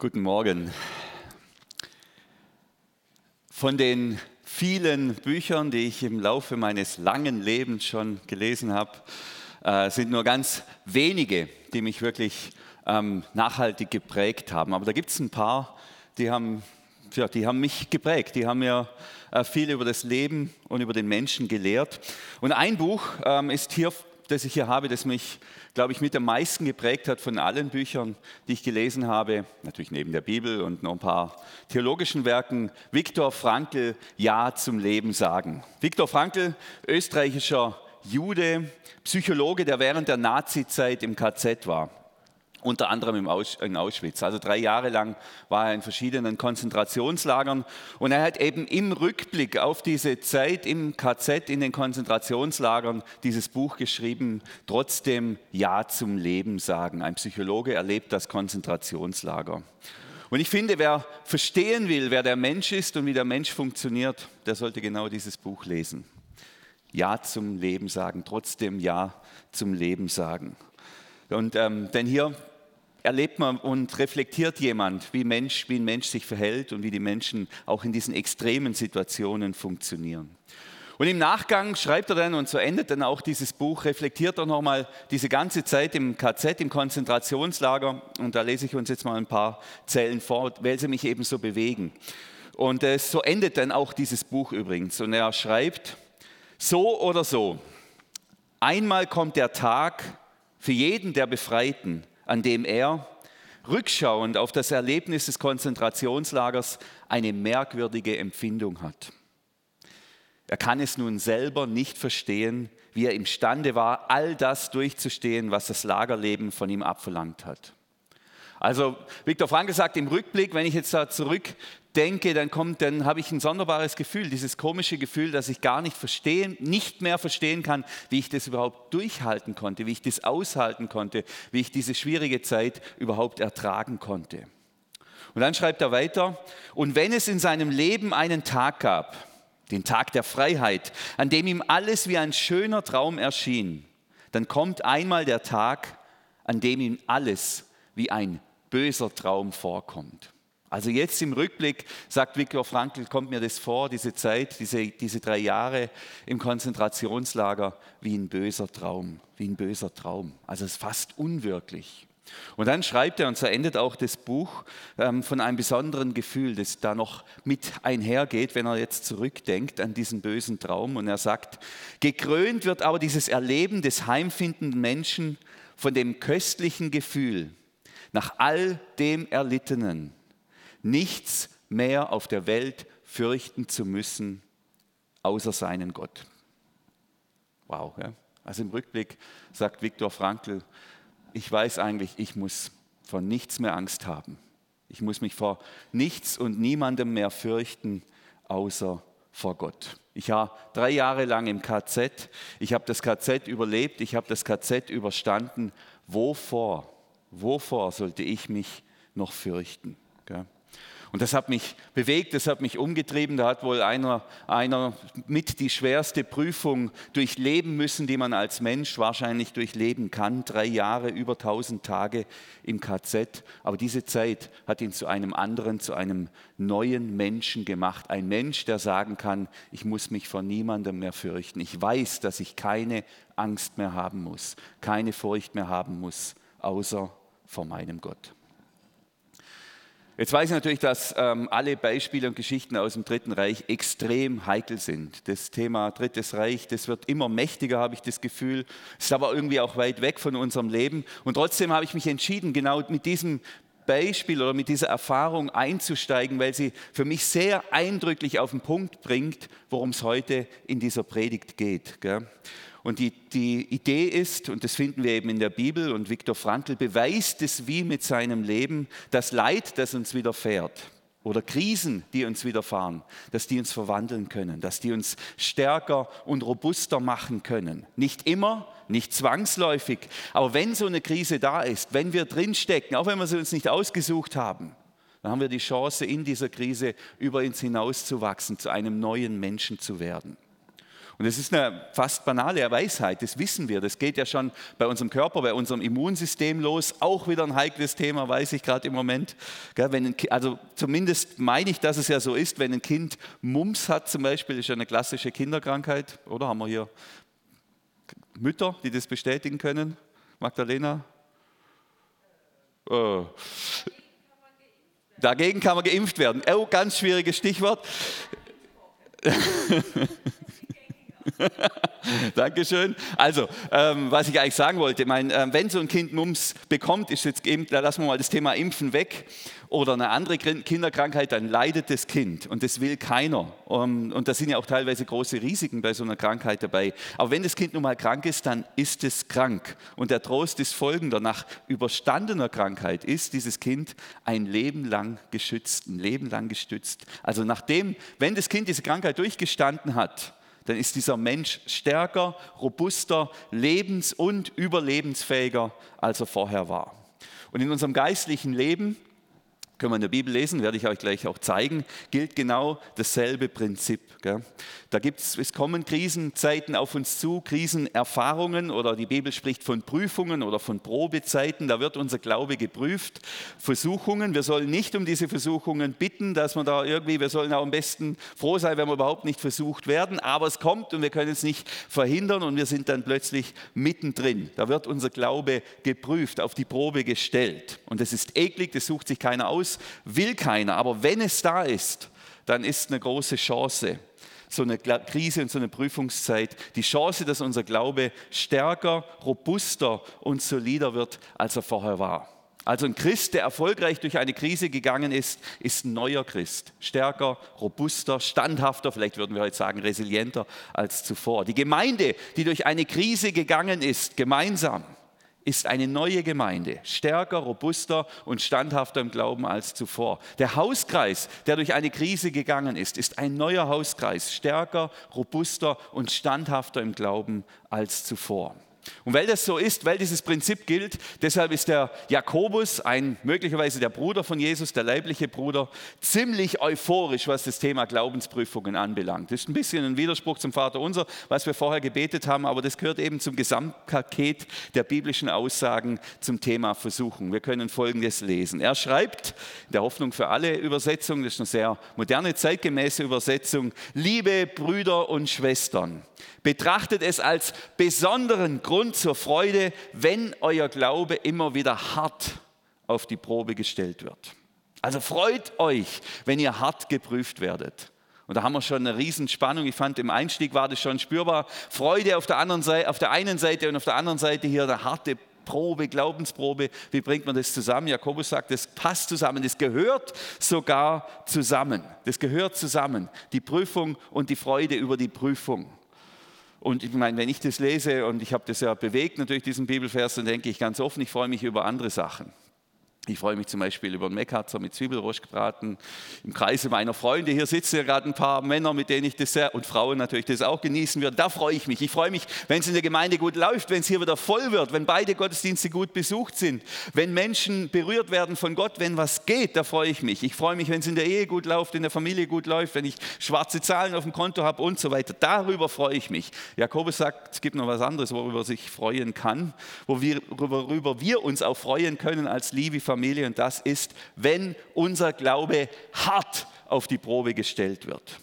Guten Morgen. Von den vielen Büchern, die ich im Laufe meines langen Lebens schon gelesen habe, äh, sind nur ganz wenige, die mich wirklich ähm, nachhaltig geprägt haben. Aber da gibt es ein paar, die haben, ja, die haben mich geprägt, die haben mir äh, viel über das Leben und über den Menschen gelehrt. Und ein Buch ähm, ist hier das ich hier habe, das mich, glaube ich, mit am meisten geprägt hat von allen Büchern, die ich gelesen habe, natürlich neben der Bibel und noch ein paar theologischen Werken, Viktor Frankl, Ja zum Leben sagen. Viktor Frankl, österreichischer Jude, Psychologe, der während der Nazizeit im KZ war unter anderem in Auschwitz. Also drei Jahre lang war er in verschiedenen Konzentrationslagern und er hat eben im Rückblick auf diese Zeit im KZ, in den Konzentrationslagern, dieses Buch geschrieben, trotzdem Ja zum Leben sagen. Ein Psychologe erlebt das Konzentrationslager. Und ich finde, wer verstehen will, wer der Mensch ist und wie der Mensch funktioniert, der sollte genau dieses Buch lesen. Ja zum Leben sagen, trotzdem Ja zum Leben sagen. Und ähm, denn hier erlebt man und reflektiert jemand, wie, Mensch, wie ein Mensch sich verhält und wie die Menschen auch in diesen extremen Situationen funktionieren. Und im Nachgang schreibt er dann, und so endet dann auch dieses Buch, reflektiert er nochmal diese ganze Zeit im KZ, im Konzentrationslager. Und da lese ich uns jetzt mal ein paar Zellen vor, weil sie mich eben so bewegen. Und äh, so endet dann auch dieses Buch übrigens. Und er schreibt, so oder so, einmal kommt der Tag für jeden der Befreiten, an dem er, rückschauend auf das Erlebnis des Konzentrationslagers, eine merkwürdige Empfindung hat. Er kann es nun selber nicht verstehen, wie er imstande war, all das durchzustehen, was das Lagerleben von ihm abverlangt hat. Also Viktor Frankl sagt im Rückblick, wenn ich jetzt da zurückdenke, dann kommt, dann habe ich ein sonderbares Gefühl, dieses komische Gefühl, dass ich gar nicht verstehen, nicht mehr verstehen kann, wie ich das überhaupt durchhalten konnte, wie ich das aushalten konnte, wie ich diese schwierige Zeit überhaupt ertragen konnte. Und dann schreibt er weiter, und wenn es in seinem Leben einen Tag gab, den Tag der Freiheit, an dem ihm alles wie ein schöner Traum erschien, dann kommt einmal der Tag, an dem ihm alles wie ein böser Traum vorkommt. Also jetzt im Rückblick, sagt Viktor Frankl, kommt mir das vor, diese Zeit, diese, diese drei Jahre im Konzentrationslager, wie ein böser Traum, wie ein böser Traum. Also es ist fast unwirklich. Und dann schreibt er, und so endet auch das Buch, ähm, von einem besonderen Gefühl, das da noch mit einhergeht, wenn er jetzt zurückdenkt an diesen bösen Traum. Und er sagt, gekrönt wird aber dieses Erleben des heimfindenden Menschen von dem köstlichen Gefühl, nach all dem Erlittenen nichts mehr auf der Welt fürchten zu müssen, außer seinen Gott. Wow. Ja? Also im Rückblick sagt Viktor Frankl, ich weiß eigentlich, ich muss vor nichts mehr Angst haben. Ich muss mich vor nichts und niemandem mehr fürchten, außer vor Gott. Ich war drei Jahre lang im KZ. Ich habe das KZ überlebt. Ich habe das KZ überstanden. Wovor Wovor sollte ich mich noch fürchten? Und das hat mich bewegt, das hat mich umgetrieben. Da hat wohl einer, einer mit die schwerste Prüfung durchleben müssen, die man als Mensch wahrscheinlich durchleben kann. Drei Jahre, über 1000 Tage im KZ. Aber diese Zeit hat ihn zu einem anderen, zu einem neuen Menschen gemacht. Ein Mensch, der sagen kann, ich muss mich vor niemandem mehr fürchten. Ich weiß, dass ich keine Angst mehr haben muss, keine Furcht mehr haben muss, außer vor meinem Gott. Jetzt weiß ich natürlich, dass ähm, alle Beispiele und Geschichten aus dem Dritten Reich extrem heikel sind. Das Thema Drittes Reich, das wird immer mächtiger, habe ich das Gefühl. Ist aber irgendwie auch weit weg von unserem Leben. Und trotzdem habe ich mich entschieden, genau mit diesem Beispiel oder mit dieser Erfahrung einzusteigen, weil sie für mich sehr eindrücklich auf den Punkt bringt, worum es heute in dieser Predigt geht. Und die, die Idee ist, und das finden wir eben in der Bibel, und Viktor Frankl beweist es wie mit seinem Leben, das Leid, das uns widerfährt oder Krisen, die uns widerfahren, dass die uns verwandeln können, dass die uns stärker und robuster machen können. Nicht immer, nicht zwangsläufig, aber wenn so eine Krise da ist, wenn wir drinstecken, auch wenn wir sie uns nicht ausgesucht haben, dann haben wir die Chance, in dieser Krise über uns hinauszuwachsen, zu einem neuen Menschen zu werden. Und das ist eine fast banale Weisheit, das wissen wir. Das geht ja schon bei unserem Körper, bei unserem Immunsystem los. Auch wieder ein heikles Thema, weiß ich gerade im Moment. Wenn also zumindest meine ich, dass es ja so ist, wenn ein Kind Mumps hat zum Beispiel, ist ja eine klassische Kinderkrankheit. Oder haben wir hier Mütter, die das bestätigen können? Magdalena? Oh. Dagegen kann man geimpft werden. Oh, ganz schwieriges Stichwort. Dankeschön. Also, ähm, was ich eigentlich sagen wollte, mein, äh, wenn so ein Kind Mumps bekommt, ist jetzt eben, da lassen wir mal das Thema Impfen weg oder eine andere Kinderkrankheit, dann leidet das Kind und das will keiner. Um, und da sind ja auch teilweise große Risiken bei so einer Krankheit dabei. Aber wenn das Kind nun mal krank ist, dann ist es krank. Und der Trost ist folgender: Nach überstandener Krankheit ist dieses Kind ein Leben lang geschützt, ein Leben lang gestützt. Also nachdem, wenn das Kind diese Krankheit durchgestanden hat, dann ist dieser Mensch stärker, robuster, lebens- und überlebensfähiger, als er vorher war. Und in unserem geistlichen Leben können wir in der Bibel lesen, werde ich euch gleich auch zeigen, gilt genau dasselbe Prinzip. Gell? Da gibt's, es kommen Krisenzeiten auf uns zu, Krisenerfahrungen oder die Bibel spricht von Prüfungen oder von Probezeiten, da wird unser Glaube geprüft. Versuchungen, wir sollen nicht um diese Versuchungen bitten, dass man da irgendwie, wir sollen auch am besten froh sein, wenn wir überhaupt nicht versucht werden, aber es kommt und wir können es nicht verhindern und wir sind dann plötzlich mittendrin. Da wird unser Glaube geprüft, auf die Probe gestellt. Und das ist eklig, das sucht sich keiner aus aus, will keiner. Aber wenn es da ist, dann ist eine große Chance, so eine Krise und so eine Prüfungszeit, die Chance, dass unser Glaube stärker, robuster und solider wird, als er vorher war. Also ein Christ, der erfolgreich durch eine Krise gegangen ist, ist ein neuer Christ. Stärker, robuster, standhafter, vielleicht würden wir heute sagen resilienter als zuvor. Die Gemeinde, die durch eine Krise gegangen ist, gemeinsam, ist eine neue Gemeinde, stärker, robuster und standhafter im Glauben als zuvor. Der Hauskreis, der durch eine Krise gegangen ist, ist ein neuer Hauskreis, stärker, robuster und standhafter im Glauben als zuvor. Und weil das so ist, weil dieses Prinzip gilt, deshalb ist der Jakobus, ein möglicherweise der Bruder von Jesus, der leibliche Bruder, ziemlich euphorisch, was das Thema Glaubensprüfungen anbelangt. Das ist ein bisschen ein Widerspruch zum Vater unser, was wir vorher gebetet haben, aber das gehört eben zum Gesamtpaket der biblischen Aussagen zum Thema Versuchung. Wir können Folgendes lesen. Er schreibt, in der Hoffnung für alle Übersetzung, das ist eine sehr moderne, zeitgemäße Übersetzung, liebe Brüder und Schwestern, betrachtet es als besonderen Grund, zur Freude, wenn euer Glaube immer wieder hart auf die Probe gestellt wird. Also freut euch, wenn ihr hart geprüft werdet. Und da haben wir schon eine Riesenspannung. Ich fand, im Einstieg war das schon spürbar. Freude auf der, anderen Seite, auf der einen Seite und auf der anderen Seite hier eine harte Probe, Glaubensprobe. Wie bringt man das zusammen? Jakobus sagt, das passt zusammen. Das gehört sogar zusammen. Das gehört zusammen. Die Prüfung und die Freude über die Prüfung. Und ich meine, wenn ich das lese und ich habe das ja bewegt natürlich diesen Bibelvers, dann denke ich ganz offen, ich freue mich über andere Sachen. Ich freue mich zum Beispiel über einen Meckhatzer mit Zwiebelrosch gebraten im Kreise meiner Freunde. Hier sitzen ja gerade ein paar Männer, mit denen ich das sehr und Frauen natürlich das auch genießen würde. Da freue ich mich. Ich freue mich, wenn es in der Gemeinde gut läuft, wenn es hier wieder voll wird, wenn beide Gottesdienste gut besucht sind, wenn Menschen berührt werden von Gott, wenn was geht, da freue ich mich. Ich freue mich, wenn es in der Ehe gut läuft, in der Familie gut läuft, wenn ich schwarze Zahlen auf dem Konto habe und so weiter. Darüber freue ich mich. Jakobus sagt, es gibt noch was anderes, worüber sich freuen kann, worüber wir uns auch freuen können als liebe Familie und das ist, wenn unser Glaube hart auf die Probe gestellt wird.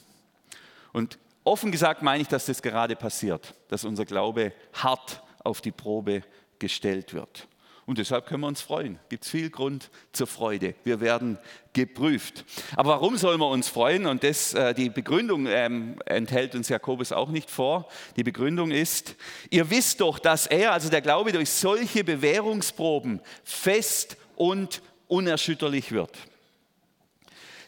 Und offen gesagt meine ich, dass das gerade passiert, dass unser Glaube hart auf die Probe gestellt wird. Und deshalb können wir uns freuen. Gibt es viel Grund zur Freude. Wir werden geprüft. Aber warum sollen wir uns freuen? Und das, äh, die Begründung ähm, enthält uns Jakobus auch nicht vor. Die Begründung ist, ihr wisst doch, dass er, also der Glaube, durch solche Bewährungsproben fest und unerschütterlich wird.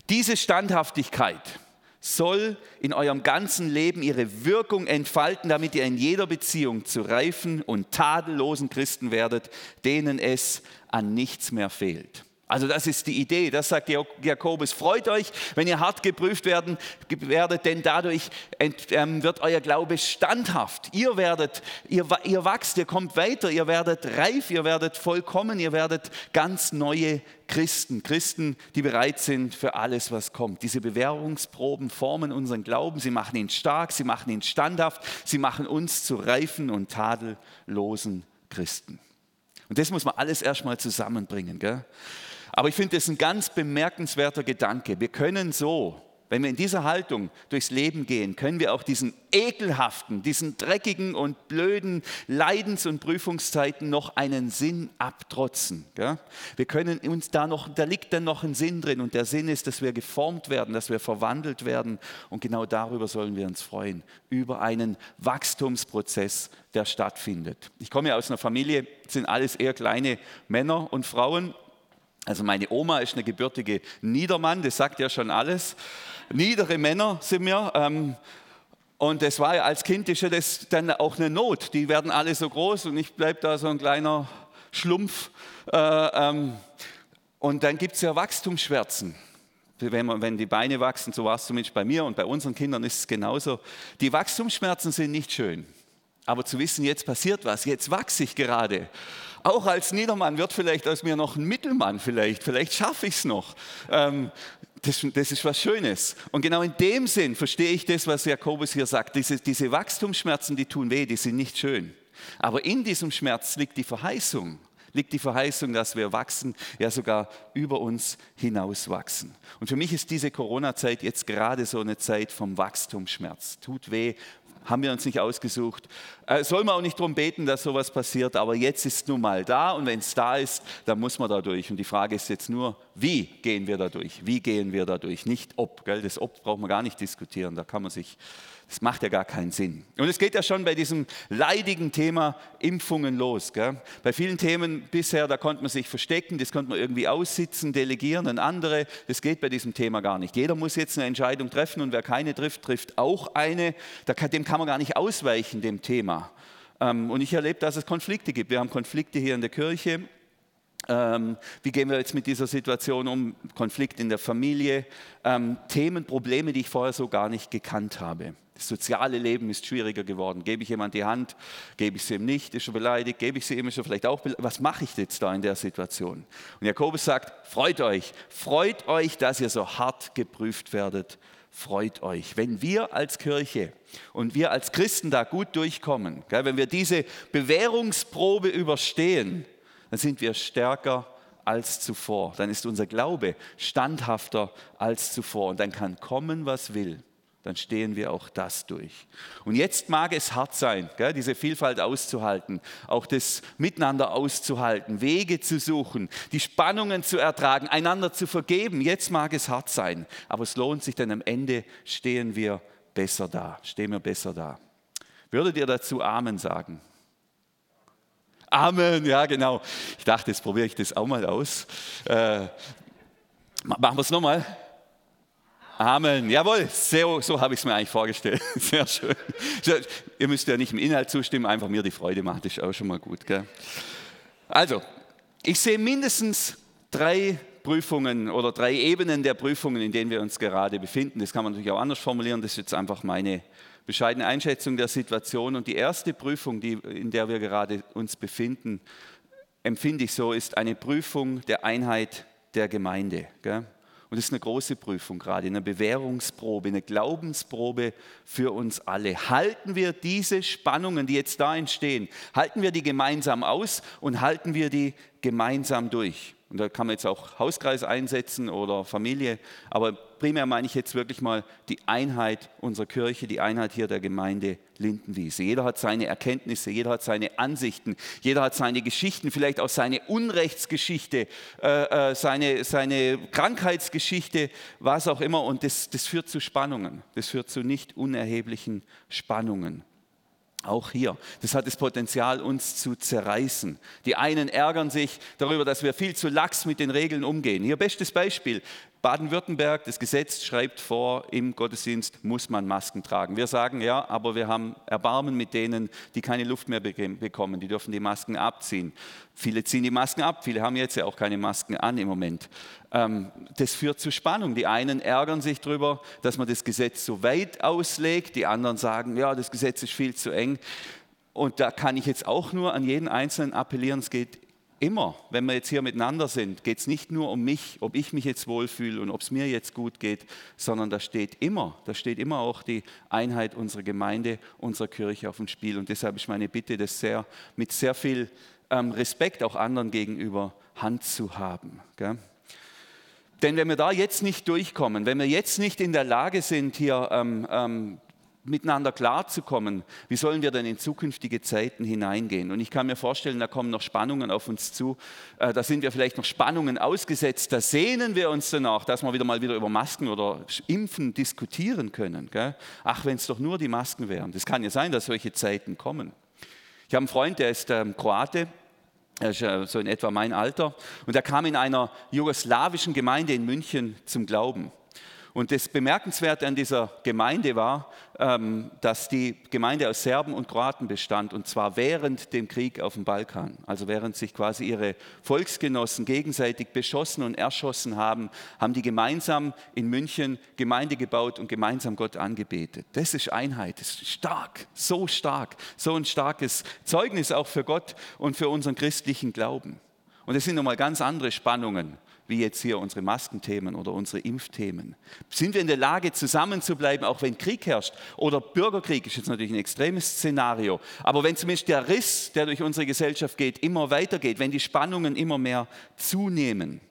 Diese Standhaftigkeit soll in eurem ganzen Leben ihre Wirkung entfalten, damit ihr in jeder Beziehung zu reifen und tadellosen Christen werdet, denen es an nichts mehr fehlt. Also das ist die Idee, das sagt Jakobus. Freut euch, wenn ihr hart geprüft werden, werdet, denn dadurch ähm, wird euer Glaube standhaft. Ihr werdet, ihr, ihr wachst, ihr kommt weiter, ihr werdet reif, ihr werdet vollkommen, ihr werdet ganz neue Christen. Christen, die bereit sind für alles, was kommt. Diese Bewährungsproben formen unseren Glauben, sie machen ihn stark, sie machen ihn standhaft, sie machen uns zu reifen und tadellosen Christen. Und das muss man alles erstmal zusammenbringen. Gell? Aber ich finde das ein ganz bemerkenswerter Gedanke. Wir können so, wenn wir in dieser Haltung durchs Leben gehen, können wir auch diesen ekelhaften, diesen dreckigen und blöden Leidens- und Prüfungszeiten noch einen Sinn abtrotzen. Wir können uns da noch, da liegt dann noch ein Sinn drin und der Sinn ist, dass wir geformt werden, dass wir verwandelt werden und genau darüber sollen wir uns freuen, über einen Wachstumsprozess, der stattfindet. Ich komme ja aus einer Familie, sind alles eher kleine Männer und Frauen also meine Oma ist eine gebürtige Niedermann, das sagt ja schon alles. Niedere Männer sind wir. Ähm, und das war ja als Kind ist ja das dann auch eine Not. Die werden alle so groß und ich bleibe da so ein kleiner Schlumpf. Äh, ähm, und dann gibt es ja Wachstumsschmerzen. Wenn, man, wenn die Beine wachsen, so war es zumindest bei mir und bei unseren Kindern ist es genauso. Die Wachstumsschmerzen sind nicht schön. Aber zu wissen, jetzt passiert was, jetzt wachse ich gerade. Auch als Niedermann wird vielleicht aus mir noch ein Mittelmann, vielleicht, vielleicht schaffe ich es noch. Ähm, das, das, ist was Schönes. Und genau in dem Sinn verstehe ich das, was Jakobus hier sagt. Diese, diese Wachstumsschmerzen, die tun weh, die sind nicht schön. Aber in diesem Schmerz liegt die Verheißung liegt die Verheißung, dass wir wachsen, ja sogar über uns hinaus wachsen. Und für mich ist diese Corona-Zeit jetzt gerade so eine Zeit vom Wachstumsschmerz. Tut weh, haben wir uns nicht ausgesucht. Äh, soll man auch nicht darum beten, dass sowas passiert, aber jetzt ist es nun mal da und wenn es da ist, dann muss man da durch. Und die Frage ist jetzt nur, wie gehen wir da durch? Wie gehen wir da durch? Nicht ob. Gell? Das Ob braucht man gar nicht diskutieren, da kann man sich das macht ja gar keinen Sinn. Und es geht ja schon bei diesem leidigen Thema Impfungen los. Gell? Bei vielen Themen bisher, da konnte man sich verstecken, das konnte man irgendwie aussitzen, delegieren an andere. Das geht bei diesem Thema gar nicht. Jeder muss jetzt eine Entscheidung treffen und wer keine trifft, trifft auch eine. Dem kann man gar nicht ausweichen, dem Thema. Ähm, und ich erlebe, dass es Konflikte gibt. Wir haben Konflikte hier in der Kirche. Ähm, wie gehen wir jetzt mit dieser Situation um? Konflikt in der Familie, ähm, Themen, Probleme, die ich vorher so gar nicht gekannt habe. Das soziale Leben ist schwieriger geworden. Gebe ich jemand die Hand, gebe ich sie ihm nicht, ist er beleidigt, gebe ich sie ihm, ist er vielleicht auch beleidigt. Was mache ich jetzt da in der Situation? Und Jakobus sagt, freut euch, freut euch, dass ihr so hart geprüft werdet, freut euch. Wenn wir als Kirche und wir als Christen da gut durchkommen, wenn wir diese Bewährungsprobe überstehen, dann sind wir stärker als zuvor. Dann ist unser Glaube standhafter als zuvor. Und dann kann kommen, was will dann stehen wir auch das durch. Und jetzt mag es hart sein, gell, diese Vielfalt auszuhalten, auch das Miteinander auszuhalten, Wege zu suchen, die Spannungen zu ertragen, einander zu vergeben. Jetzt mag es hart sein, aber es lohnt sich, denn am Ende stehen wir besser da, stehen wir besser da. Würdet ihr dazu Amen sagen? Amen, ja genau. Ich dachte, jetzt probiere ich das auch mal aus. Äh, machen wir es nochmal. Amen. Jawohl, so, so habe ich es mir eigentlich vorgestellt. Sehr schön. Ihr müsst ja nicht im Inhalt zustimmen, einfach mir die Freude machen, das ist auch schon mal gut. Gell? Also, ich sehe mindestens drei Prüfungen oder drei Ebenen der Prüfungen, in denen wir uns gerade befinden. Das kann man natürlich auch anders formulieren, das ist jetzt einfach meine bescheidene Einschätzung der Situation. Und die erste Prüfung, die, in der wir gerade uns befinden, empfinde ich so, ist eine Prüfung der Einheit der Gemeinde. Gell? Und das ist eine große Prüfung gerade, eine Bewährungsprobe, eine Glaubensprobe für uns alle. Halten wir diese Spannungen, die jetzt da entstehen, halten wir die gemeinsam aus und halten wir die gemeinsam durch? Und da kann man jetzt auch Hauskreis einsetzen oder Familie. Aber primär meine ich jetzt wirklich mal die Einheit unserer Kirche, die Einheit hier der Gemeinde Lindenwiese. Jeder hat seine Erkenntnisse, jeder hat seine Ansichten, jeder hat seine Geschichten, vielleicht auch seine Unrechtsgeschichte, äh, äh, seine, seine Krankheitsgeschichte, was auch immer. Und das, das führt zu Spannungen. Das führt zu nicht unerheblichen Spannungen. Auch hier. Das hat das Potenzial, uns zu zerreißen. Die einen ärgern sich darüber, dass wir viel zu lax mit den Regeln umgehen. Hier bestes Beispiel. Baden-Württemberg, das Gesetz schreibt vor, im Gottesdienst muss man Masken tragen. Wir sagen ja, aber wir haben Erbarmen mit denen, die keine Luft mehr bekommen. Die dürfen die Masken abziehen. Viele ziehen die Masken ab, viele haben jetzt ja auch keine Masken an im Moment. Ähm, das führt zu Spannung. Die einen ärgern sich darüber, dass man das Gesetz so weit auslegt, die anderen sagen, ja, das Gesetz ist viel zu eng. Und da kann ich jetzt auch nur an jeden Einzelnen appellieren, es geht immer, wenn wir jetzt hier miteinander sind, geht es nicht nur um mich, ob ich mich jetzt wohlfühle und ob es mir jetzt gut geht, sondern da steht immer, da steht immer auch die Einheit unserer Gemeinde, unserer Kirche auf dem Spiel. Und deshalb ist meine Bitte, das sehr, mit sehr viel ähm, Respekt auch anderen gegenüber Hand zu haben. Gell? Denn wenn wir da jetzt nicht durchkommen, wenn wir jetzt nicht in der Lage sind, hier ähm, ähm, miteinander klarzukommen, wie sollen wir denn in zukünftige Zeiten hineingehen? Und ich kann mir vorstellen, da kommen noch Spannungen auf uns zu. Äh, da sind wir vielleicht noch Spannungen ausgesetzt. Da sehnen wir uns danach, dass wir wieder mal wieder über Masken oder Impfen diskutieren können. Ach, wenn es doch nur die Masken wären. Das kann ja sein, dass solche Zeiten kommen. Ich habe einen Freund, der ist ähm, Kroate. Er ist äh, so in etwa mein Alter. Und er kam in einer jugoslawischen Gemeinde in München zum Glauben. Und das Bemerkenswerte an dieser Gemeinde war, ähm, dass die Gemeinde aus Serben und Kroaten bestand, und zwar während dem Krieg auf dem Balkan. Also während sich quasi ihre Volksgenossen gegenseitig beschossen und erschossen haben, haben die gemeinsam in München Gemeinde gebaut und gemeinsam Gott angebetet. Das ist Einheit, das ist stark, so stark, so ein starkes Zeugnis auch für Gott und für unseren christlichen Glauben. Und es sind nochmal ganz andere Spannungen wie jetzt hier unsere Maskenthemen oder unsere Impfthemen? Sind wir in der Lage, zusammenzubleiben, auch wenn Krieg herrscht? Oder Bürgerkrieg ist jetzt natürlich ein extremes Szenario. Aber wenn zumindest der Riss, der durch unsere Gesellschaft geht, immer weitergeht, wenn die Spannungen immer mehr zunehmen,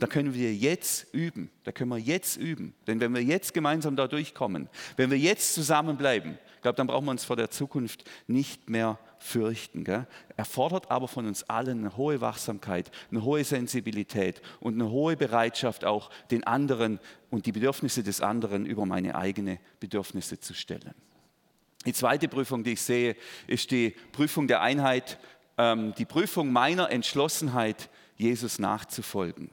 da können wir jetzt üben. Da können wir jetzt üben. Denn wenn wir jetzt gemeinsam da durchkommen, wenn wir jetzt zusammenbleiben, ich glaube, dann brauchen wir uns vor der Zukunft nicht mehr fürchten. Gell? Er aber von uns allen eine hohe Wachsamkeit, eine hohe Sensibilität und eine hohe Bereitschaft auch den anderen und die Bedürfnisse des anderen über meine eigenen Bedürfnisse zu stellen. Die zweite Prüfung, die ich sehe, ist die Prüfung der Einheit, ähm, die Prüfung meiner Entschlossenheit, Jesus nachzufolgen.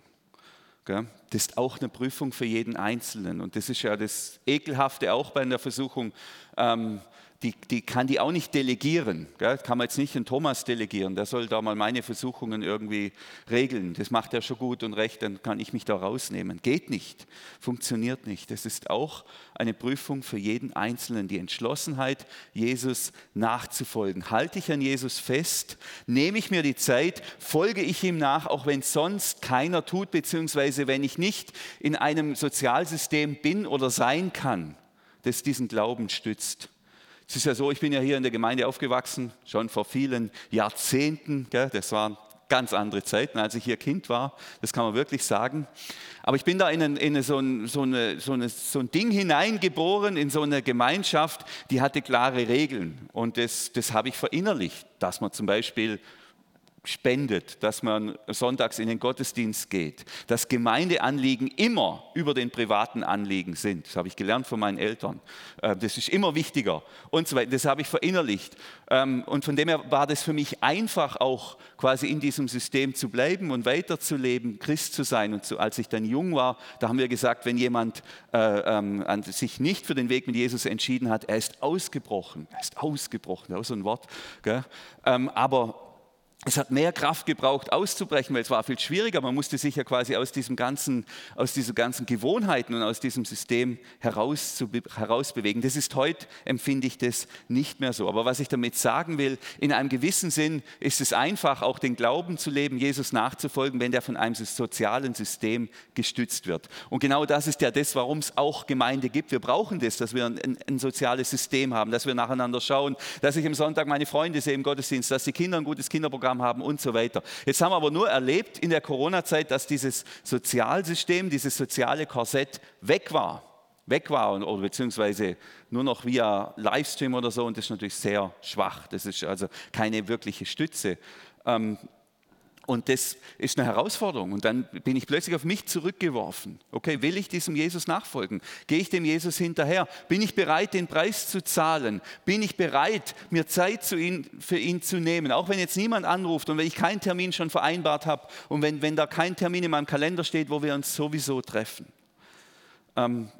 Das ist auch eine Prüfung für jeden Einzelnen. Und das ist ja das Ekelhafte auch bei der Versuchung, ähm, die, die kann die auch nicht delegieren. Gell? Kann man jetzt nicht den Thomas delegieren, der soll da mal meine Versuchungen irgendwie regeln. Das macht er schon gut und recht, dann kann ich mich da rausnehmen. Geht nicht, funktioniert nicht. Das ist auch eine Prüfung für jeden Einzelnen, die Entschlossenheit, Jesus nachzufolgen. Halte ich an Jesus fest? Nehme ich mir die Zeit? Folge ich ihm nach, auch wenn sonst keiner tut, beziehungsweise wenn ich nicht in einem Sozialsystem bin oder sein kann, das diesen Glauben stützt? Es ist ja so, ich bin ja hier in der Gemeinde aufgewachsen, schon vor vielen Jahrzehnten. Gell? Das waren ganz andere Zeiten, als ich hier Kind war. Das kann man wirklich sagen. Aber ich bin da in, ein, in so, ein, so, eine, so, eine, so, ein, Ding hineingeboren, in so eine Gemeinschaft, die hatte klare Regeln. Und das, das habe ich verinnerlicht, dass man zum Beispiel spendet, dass man sonntags in den Gottesdienst geht, dass Gemeindeanliegen immer über den privaten Anliegen sind. Das habe ich gelernt von meinen Eltern. Äh, das ist immer wichtiger und so weiter. Das habe ich verinnerlicht. Ähm, und von dem her war das für mich einfach auch quasi in diesem System zu bleiben und weiterzuleben, Christ zu sein. Und so, als ich dann jung war, da haben wir gesagt, wenn jemand äh, ähm, sich nicht für den Weg mit Jesus entschieden hat, er ist ausgebrochen. Er ist ausgebrochen, ist so ein Wort. Ähm, aber es hat mehr Kraft gebraucht, auszubrechen, weil es war viel schwieriger. Man musste sich ja quasi aus, diesem ganzen, aus diesen ganzen Gewohnheiten und aus diesem System herausbewegen. Das ist heute, empfinde ich das nicht mehr so. Aber was ich damit sagen will, in einem gewissen Sinn ist es einfach, auch den Glauben zu leben, Jesus nachzufolgen, wenn der von einem sozialen System gestützt wird. Und genau das ist ja das, warum es auch Gemeinde gibt. Wir brauchen das, dass wir ein, ein soziales System haben, dass wir nacheinander schauen, dass ich am Sonntag meine Freunde sehe im Gottesdienst, dass die Kinder ein gutes Kinderprogramm Programm haben und so weiter. Jetzt haben wir aber nur erlebt in der Corona-Zeit, dass dieses Sozialsystem, dieses soziale Korsett weg war. Weg war oder beziehungsweise nur noch via Livestream oder so und das ist natürlich sehr schwach. Das ist also keine wirkliche Stütze. Ähm, und das ist eine Herausforderung. Und dann bin ich plötzlich auf mich zurückgeworfen. Okay, will ich diesem Jesus nachfolgen? Gehe ich dem Jesus hinterher? Bin ich bereit, den Preis zu zahlen? Bin ich bereit, mir Zeit ihn, für ihn zu nehmen? Auch wenn jetzt niemand anruft und wenn ich keinen Termin schon vereinbart habe und wenn, wenn da kein Termin in meinem Kalender steht, wo wir uns sowieso treffen. ähm,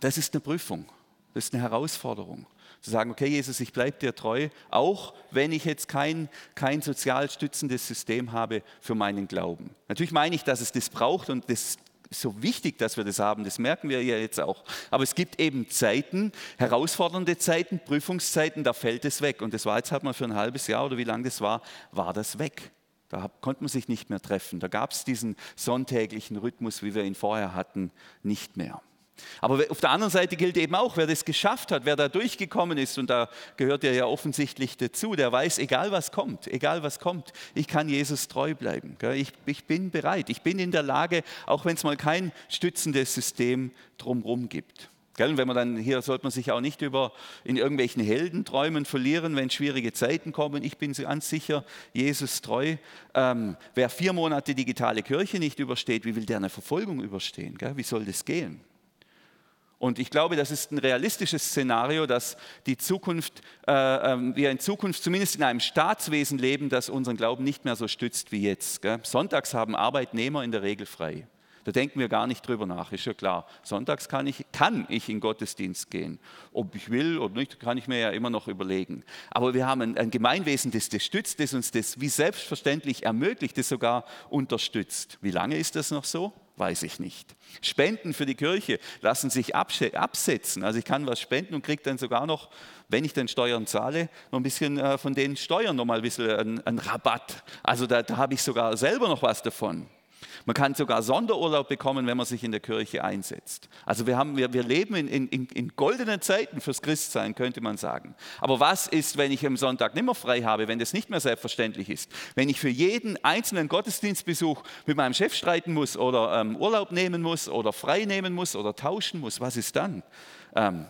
das ist eine Prüfung, das ist eine Herausforderung. Zu sagen, okay, Jesus, ich bleibe dir treu, auch wenn ich jetzt kein, kein sozial stützendes System habe für meinen Glauben. Natürlich meine ich, dass es das braucht und das ist so wichtig, dass wir das haben, das merken wir ja jetzt auch. Aber es gibt eben Zeiten, herausfordernde Zeiten, Prüfungszeiten, da fällt es weg. Und das war jetzt halt mal für ein halbes Jahr oder wie lange das war, war das weg. Da konnte man sich nicht mehr treffen. Da gab es diesen sonntäglichen Rhythmus, wie wir ihn vorher hatten, nicht mehr. Aber auf der anderen Seite gilt eben auch, wer das geschafft hat, wer da durchgekommen ist, und da gehört er ja offensichtlich dazu, der weiß, egal was kommt, egal was kommt, ich kann Jesus treu bleiben. Ich, ich bin bereit, ich bin in der Lage, auch wenn es mal kein stützendes System drumherum gibt. Und wenn man dann hier sollte man sich auch nicht über in irgendwelchen Heldenträumen verlieren, wenn schwierige Zeiten kommen. Ich bin ganz sicher Jesus treu. Ähm, wer vier Monate digitale Kirche nicht übersteht, wie will der eine Verfolgung überstehen? Gell? Wie soll das gehen? Und ich glaube, das ist ein realistisches Szenario, dass die Zukunft, äh, ähm, wir in Zukunft zumindest in einem Staatswesen leben, das unseren Glauben nicht mehr so stützt wie jetzt. Gell? Sonntags haben Arbeitnehmer in der Regel frei. Da denken wir gar nicht drüber nach, ist ja klar. Sonntags kann ich, kann ich in Gottesdienst gehen. Ob ich will oder nicht, kann ich mir ja immer noch überlegen. Aber wir haben ein, ein Gemeinwesen, das das stützt, das uns das wie selbstverständlich ermöglicht, das sogar unterstützt. Wie lange ist das noch so? Weiß ich nicht. Spenden für die Kirche lassen sich absetzen. Also ich kann was spenden und kriege dann sogar noch, wenn ich dann Steuern zahle, noch ein bisschen äh, von den Steuern nochmal ein bisschen einen, einen Rabatt. Also da, da habe ich sogar selber noch was davon. Man kann sogar Sonderurlaub bekommen, wenn man sich in der Kirche einsetzt. Also wir, haben, wir, wir leben in, in, in goldenen Zeiten fürs Christsein, könnte man sagen. Aber was ist, wenn ich am Sonntag nicht mehr frei habe, wenn das nicht mehr selbstverständlich ist? Wenn ich für jeden einzelnen Gottesdienstbesuch mit meinem Chef streiten muss oder ähm, Urlaub nehmen muss oder frei nehmen muss oder tauschen muss, was ist dann? Ähm,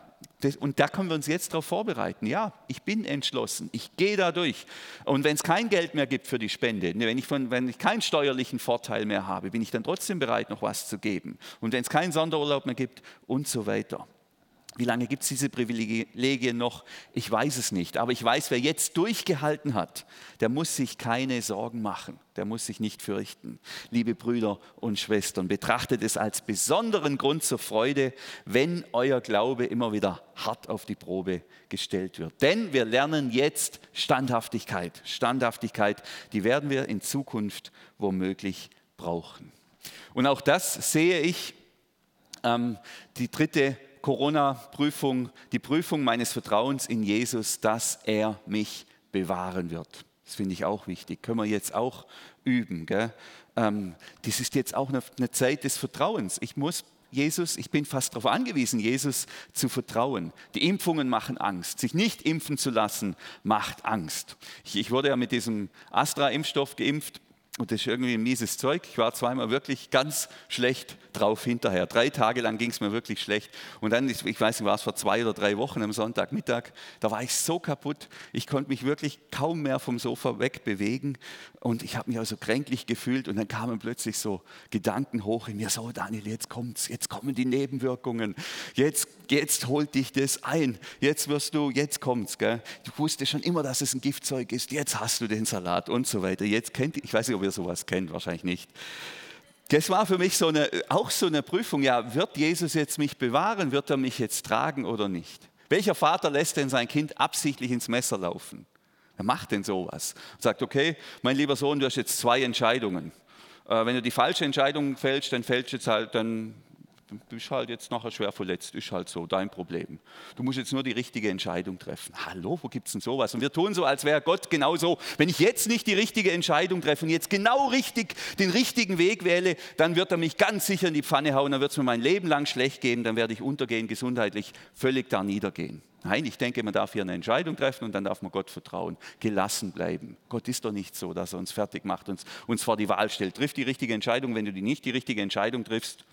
und da können wir uns jetzt darauf vorbereiten. Ja, ich bin entschlossen, ich gehe da durch. Und wenn es kein Geld mehr gibt für die Spende, ne, wenn ich, von, wenn ich keinen steuerlichen Vorteil mehr habe, bin ich dann trotzdem bereit, noch was zu geben. Und wenn es keinen Sonderurlaub mehr gibt und so weiter. Wie lange gibt es diese Privilegien noch? Ich weiß es nicht. Aber ich weiß, wer jetzt durchgehalten hat, der muss sich keine Sorgen machen. Der muss sich nicht fürchten. Liebe Brüder und Schwestern, betrachtet es als besonderen Grund zur Freude, wenn euer Glaube immer wieder hart auf die Probe gestellt wird. Denn wir lernen jetzt Standhaftigkeit. Standhaftigkeit, die werden wir in Zukunft womöglich brauchen. Und auch das sehe ich. Ähm, die dritte Corona-Prüfung, die Prüfung meines Vertrauens in Jesus, dass er mich bewahren wird. Das finde ich auch wichtig. Können wir jetzt auch üben. Gell? Ähm, das ist jetzt auch eine, Zeit des Vertrauens. Ich muss Jesus, ich bin fast darauf angewiesen, Jesus zu vertrauen. Die Impfungen machen Angst. Sich nicht impfen zu lassen, macht Angst. Ich, ich wurde ja mit diesem Astra-Impfstoff geimpft und das ist irgendwie ein mieses Zeug. Ich war zweimal wirklich ganz schlecht drauf hinterher. Drei Tage lang ging es mir wirklich schlecht. Und dann, ich weiß nicht, war es vor zwei oder drei Wochen am Sonntagmittag, da war ich so kaputt. Ich konnte mich wirklich kaum mehr vom Sofa wegbewegen. Und ich habe mich also kränklich gefühlt. Und dann kamen plötzlich so Gedanken hoch in mir, so Daniel, jetzt kommt's, jetzt kommen die Nebenwirkungen. Jetzt, jetzt holt dich das ein. Jetzt wirst du, jetzt kommt's. Gell? Du wusstest schon immer, dass es ein Giftzeug ist. Jetzt hast du den Salat und so weiter. Jetzt kennt, ich weiß nicht, ob ihr sowas kennt, wahrscheinlich nicht. Das war für mich so eine, auch so eine Prüfung. Ja, wird Jesus jetzt mich bewahren? Wird er mich jetzt tragen oder nicht? Welcher Vater lässt denn sein Kind absichtlich ins Messer laufen? Wer macht denn sowas? Und sagt, okay, mein lieber Sohn, du hast jetzt zwei Entscheidungen. Äh, wenn du die falsche Entscheidung fällst, dann fällst jetzt halt, dann du bist halt jetzt nachher schwer verletzt, ist halt so dein Problem. Du musst jetzt nur die richtige Entscheidung treffen. Hallo, wo gibt es denn sowas? Und wir tun so, als wäre Gott genauso. Wenn ich jetzt nicht die richtige Entscheidung treffe und jetzt genau richtig den richtigen Weg wähle, dann wird er mich ganz sicher in die Pfanne hauen, dann wird es mir mein Leben lang schlecht gehen, dann werde ich untergehen, gesundheitlich völlig da niedergehen. Nein, ich denke, man darf hier eine Entscheidung treffen und dann darf man Gott vertrauen, gelassen bleiben. Gott ist doch nicht so, dass er uns fertig macht, uns, uns vor die Wahl stellt. Triff die richtige Entscheidung, wenn du die nicht die richtige Entscheidung triffst,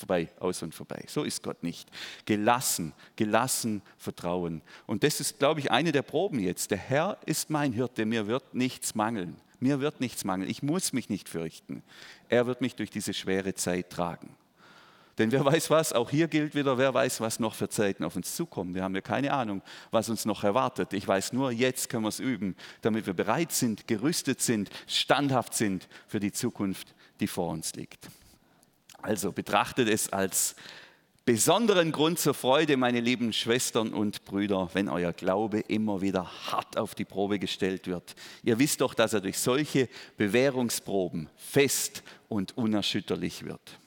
vorbei, aus und vorbei. So ist Gott nicht. Gelassen, gelassen vertrauen. Und das ist, glaube ich, eine der Proben jetzt. Der Herr ist mein Hirte, mir wird nichts mangeln. Mir wird nichts mangeln. Ich muss mich nicht fürchten. Er wird mich durch diese schwere Zeit tragen. Denn wer weiß was, auch hier gilt wieder, wer weiß, was noch für Zeiten auf uns zukommen. Wir haben ja keine Ahnung, was uns noch erwartet. Ich weiß nur, jetzt können wir es üben, damit wir bereit sind, gerüstet sind, standhaft sind für die Zukunft, die vor uns liegt. Also betrachtet es als besonderen Grund zur Freude, meine lieben Schwestern und Brüder, wenn euer Glaube immer wieder hart auf die Probe gestellt wird. Ihr wisst doch, dass er durch solche Bewährungsproben fest und unerschütterlich wird.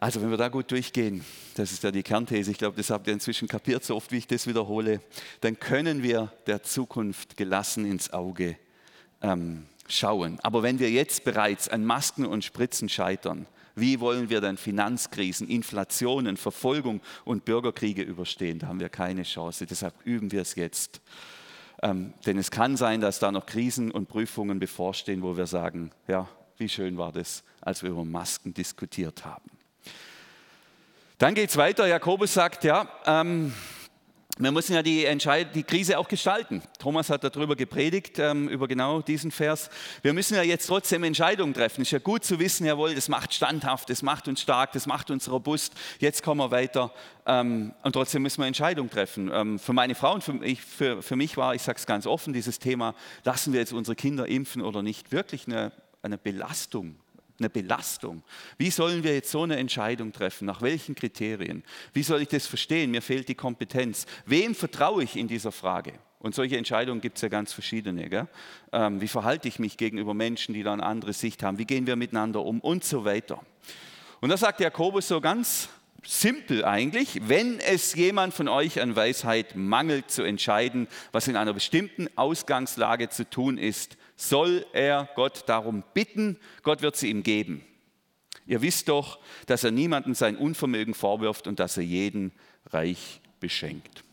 Also wenn wir da gut durchgehen, das ist ja die Kernthese, ich glaube, das habt ihr inzwischen kapiert, so oft wie ich das wiederhole, dann können wir der Zukunft gelassen ins Auge ähm, schauen. Aber wenn wir jetzt bereits an Masken und Spritzen scheitern, wie wollen wir dann Finanzkrisen, Inflationen, Verfolgung und Bürgerkriege überstehen? Da haben wir keine Chance. Deshalb üben wir es jetzt. Ähm, denn es kann sein, dass da noch Krisen und Prüfungen bevorstehen, wo wir sagen, ja, wie schön war das, als wir über Masken diskutiert haben. Dann geht es weiter. Jakobus sagt, ja, ähm, wir müssen ja die, die, Krise auch gestalten. Thomas hat darüber gepredigt, ähm, über genau diesen Vers. Wir müssen ja jetzt trotzdem Entscheidungen treffen. Es ist ja gut zu wissen, jawohl, das macht standhaft, das macht uns stark, das macht uns robust. Jetzt kommen wir weiter. Ähm, und trotzdem müssen wir Entscheidungen treffen. Ähm, für meine Frau und für, ich, für, für mich war, ich sage es ganz offen, dieses Thema, lassen wir jetzt unsere Kinder impfen oder nicht, wirklich eine, eine Belastung eine Belastung. Wie sollen wir jetzt so eine Entscheidung treffen? Nach welchen Kriterien? Wie soll ich das verstehen? Mir fehlt die Kompetenz. Wem vertraue ich in dieser Frage? Und solche Entscheidungen gibt es ja ganz verschiedene. Ähm, wie verhalte ich mich gegenüber Menschen, die da eine andere Sicht haben? Wie gehen wir miteinander um? Und so weiter. Und da sagt Jakobus so ganz simpel eigentlich, wenn es jemand von euch an Weisheit mangelt zu entscheiden, was in einer bestimmten Ausgangslage zu tun ist, soll er Gott darum bitten, Gott wird sie ihm geben. Ihr wisst doch, dass er niemanden sein Unvermögen vorwirft und dass er jeden reich beschenkt.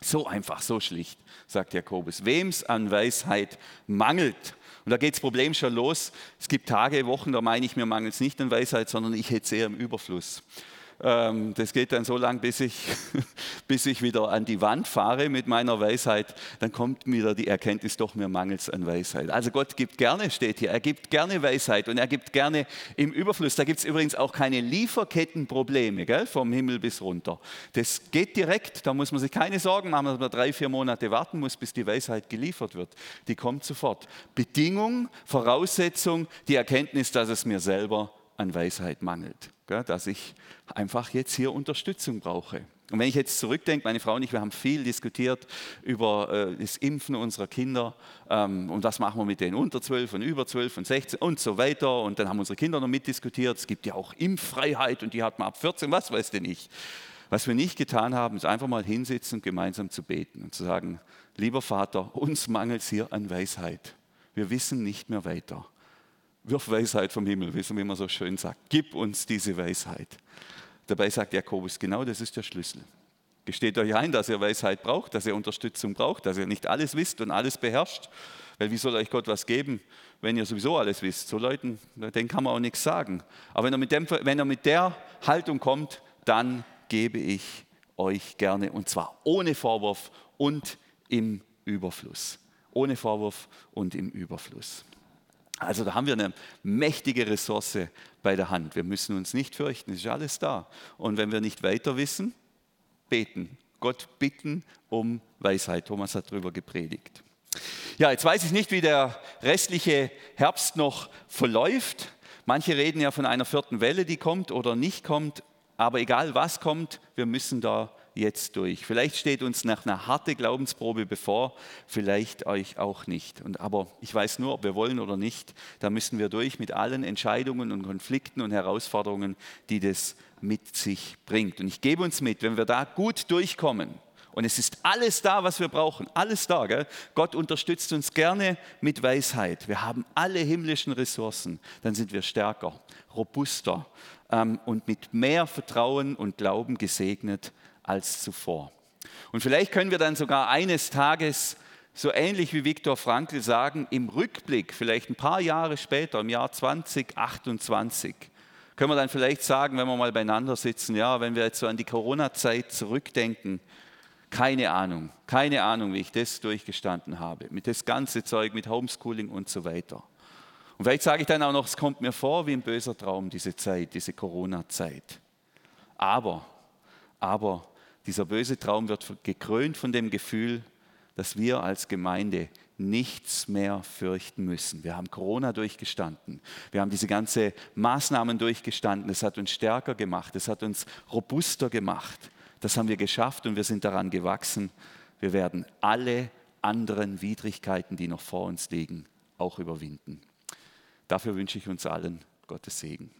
So einfach, so schlicht, sagt Jakobus. Wem es an Weisheit mangelt, und da geht das Problem schon los. Es gibt Tage, Wochen, da meine ich, mir mangelt es nicht an Weisheit, sondern ich hätte es eher im Überfluss. Ähm, das geht dann so lang, bis ich, bis ich wieder an die Wand fahre mit meiner Weisheit. Dann kommt wieder die Erkenntnis, doch mir mangelt es an Weisheit. Also Gott gibt gerne, steht hier, er gibt gerne Weisheit und er gibt gerne im Überfluss. Da gibt es übrigens auch keine Lieferkettenprobleme gell, vom Himmel bis runter. Das geht direkt, da muss man sich keine Sorgen machen, dass man drei, vier Monate warten muss, bis die Weisheit geliefert wird. Die kommt sofort. Bedingung, Voraussetzung, die Erkenntnis, dass es mir selber an Weisheit mangelt dass ich einfach jetzt hier Unterstützung brauche. Und wenn ich jetzt zurückdenke, meine Frau und ich, wir haben viel diskutiert über äh, das Impfen unserer Kinder ähm, und was machen wir mit denen unter 12 und über 12 und 16 und so weiter. Und dann haben unsere Kinder noch mitdiskutiert. Es gibt ja auch Impffreiheit und die hat man ab 14, was weiß denn ich. Was wir nicht getan haben, ist einfach mal hinsitzen und gemeinsam zu beten und zu sagen, lieber Vater, uns mangelt es hier an Weisheit. Wir wissen nicht mehr weiter wirf Weisheit vom Himmel, wie man so schön sagt. Gib uns diese Weisheit. Dabei sagt Jakobus, genau das ist der Schlüssel. Gesteht euch ein, dass ihr Weisheit braucht, dass ihr Unterstützung braucht, dass ihr nicht alles wisst und alles beherrscht. Weil wie soll euch Gott was geben, wenn ihr sowieso alles wisst? So Leuten, denen kann man auch nichts sagen. Aber wenn er mit, dem, wenn er mit der Haltung kommt, dann gebe ich euch gerne und zwar ohne Vorwurf und im Überfluss. Ohne Vorwurf und im Überfluss. Also da haben wir eine mächtige Ressource bei der Hand. Wir müssen uns nicht fürchten, es ist alles da. Und wenn wir nicht weiter wissen, beten. Gott bitten um Weisheit. Thomas hat darüber gepredigt. Ja, jetzt weiß ich nicht, wie der restliche Herbst noch verläuft. Manche reden ja von einer vierten Welle, die kommt oder nicht kommt. Aber egal was kommt, wir müssen da jetzt durch. Vielleicht steht uns noch eine harte Glaubensprobe bevor, vielleicht euch auch nicht. Und, aber ich weiß nur, ob wir wollen oder nicht, da müssen wir durch mit allen Entscheidungen und Konflikten und Herausforderungen, die das mit sich bringt. Und ich gebe uns mit, wenn wir da gut durchkommen, und es ist alles da, was wir brauchen. Alles da. Gell? Gott unterstützt uns gerne mit Weisheit. Wir haben alle himmlischen Ressourcen. Dann sind wir stärker, robuster ähm, und mit mehr Vertrauen und Glauben gesegnet als zuvor. Und vielleicht können wir dann sogar eines Tages, so ähnlich wie Viktor Frankl sagen, im Rückblick, vielleicht ein paar Jahre später, im Jahr 2028, können wir dann vielleicht sagen, wenn wir mal beieinander sitzen, ja, wenn wir jetzt so an die Corona-Zeit zurückdenken, keine Ahnung, keine Ahnung, wie ich das durchgestanden habe, mit das ganze Zeug, mit Homeschooling und so weiter. Und vielleicht sage ich dann auch noch, es kommt mir vor wie ein böser Traum, diese Zeit, diese Corona-Zeit. Aber, aber dieser böse Traum wird gekrönt von dem Gefühl, dass wir als Gemeinde nichts mehr fürchten müssen. Wir haben Corona durchgestanden. Wir haben diese ganze Maßnahmen durchgestanden. Es hat uns stärker gemacht. Es hat uns robuster gemacht. Das haben wir geschafft und wir sind daran gewachsen. Wir werden alle anderen Widrigkeiten, die noch vor uns liegen, auch überwinden. Dafür wünsche ich uns allen Gottes Segen.